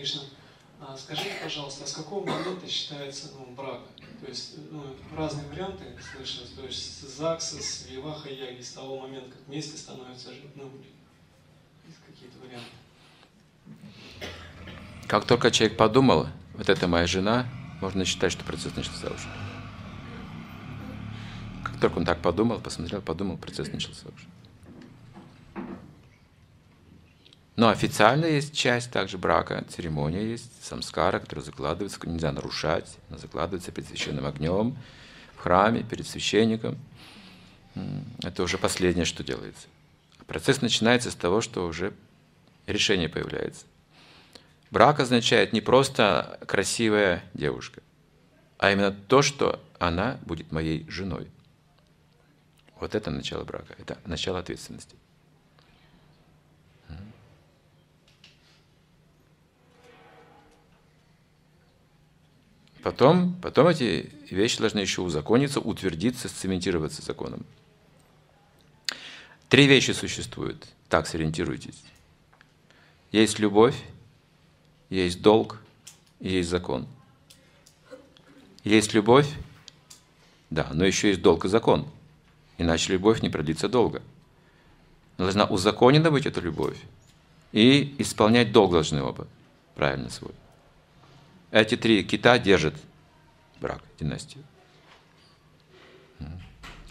Кришна. А скажите, пожалуйста, а с какого момента считается ну, брак? То есть ну, разные варианты слышал, то есть с ЗАГСа, с Виваха Яги, с того момента, как вместе становятся ну, какие-то варианты. Как только человек подумал, вот это моя жена, можно считать, что процесс начался уже. Как только он так подумал, посмотрел, подумал, процесс начался уже. Но официально есть часть также брака, церемония есть, самскара, которая закладывается, нельзя нарушать, она закладывается перед священным огнем, в храме, перед священником. Это уже последнее, что делается. Процесс начинается с того, что уже решение появляется. Брак означает не просто красивая девушка, а именно то, что она будет моей женой. Вот это начало брака, это начало ответственности. Потом, потом эти вещи должны еще узакониться, утвердиться, сцементироваться законом. Три вещи существуют, так сориентируйтесь. Есть любовь, есть долг есть закон. Есть любовь, да, но еще есть долг и закон. Иначе любовь не продлится долго. Должна узаконена быть эта любовь. И исполнять долг должны оба. Правильно свой. Эти три кита держат брак, династию.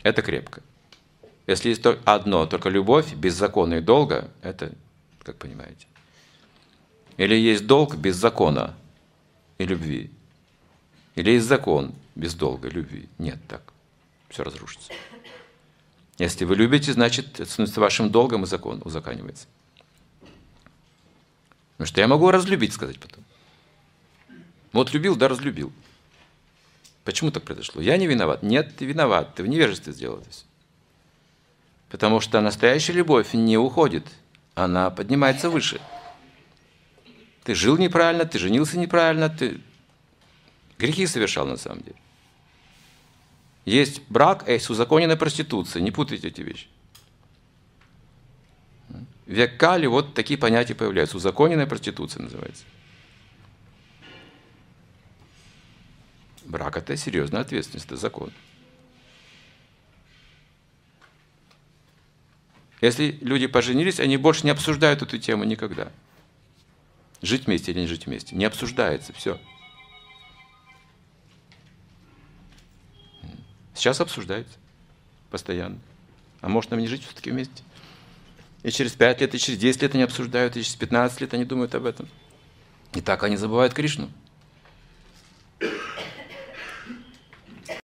Это крепко. Если есть одно, только любовь, без закона и долга, это, как понимаете. Или есть долг без закона и любви. Или есть закон без долга и любви. Нет, так. Все разрушится. Если вы любите, значит, это становится вашим долгом, и закон узаканивается. Потому что я могу разлюбить, сказать потом. Вот любил, да разлюбил. Почему так произошло? Я не виноват. Нет, ты виноват. Ты в невежестве сделал это. Потому что настоящая любовь не уходит. Она поднимается выше. Ты жил неправильно, ты женился неправильно, ты грехи совершал на самом деле. Есть брак, а есть узаконенная проституция. Не путайте эти вещи. В век Кали вот такие понятия появляются. Узаконенная проституция называется. Брак – это серьезная ответственность, это закон. Если люди поженились, они больше не обсуждают эту тему никогда. Жить вместе или не жить вместе. Не обсуждается, все. Сейчас обсуждается постоянно. А может нам не жить все-таки вместе? И через 5 лет, и через 10 лет они обсуждают, и через 15 лет они думают об этом. И так они забывают Кришну.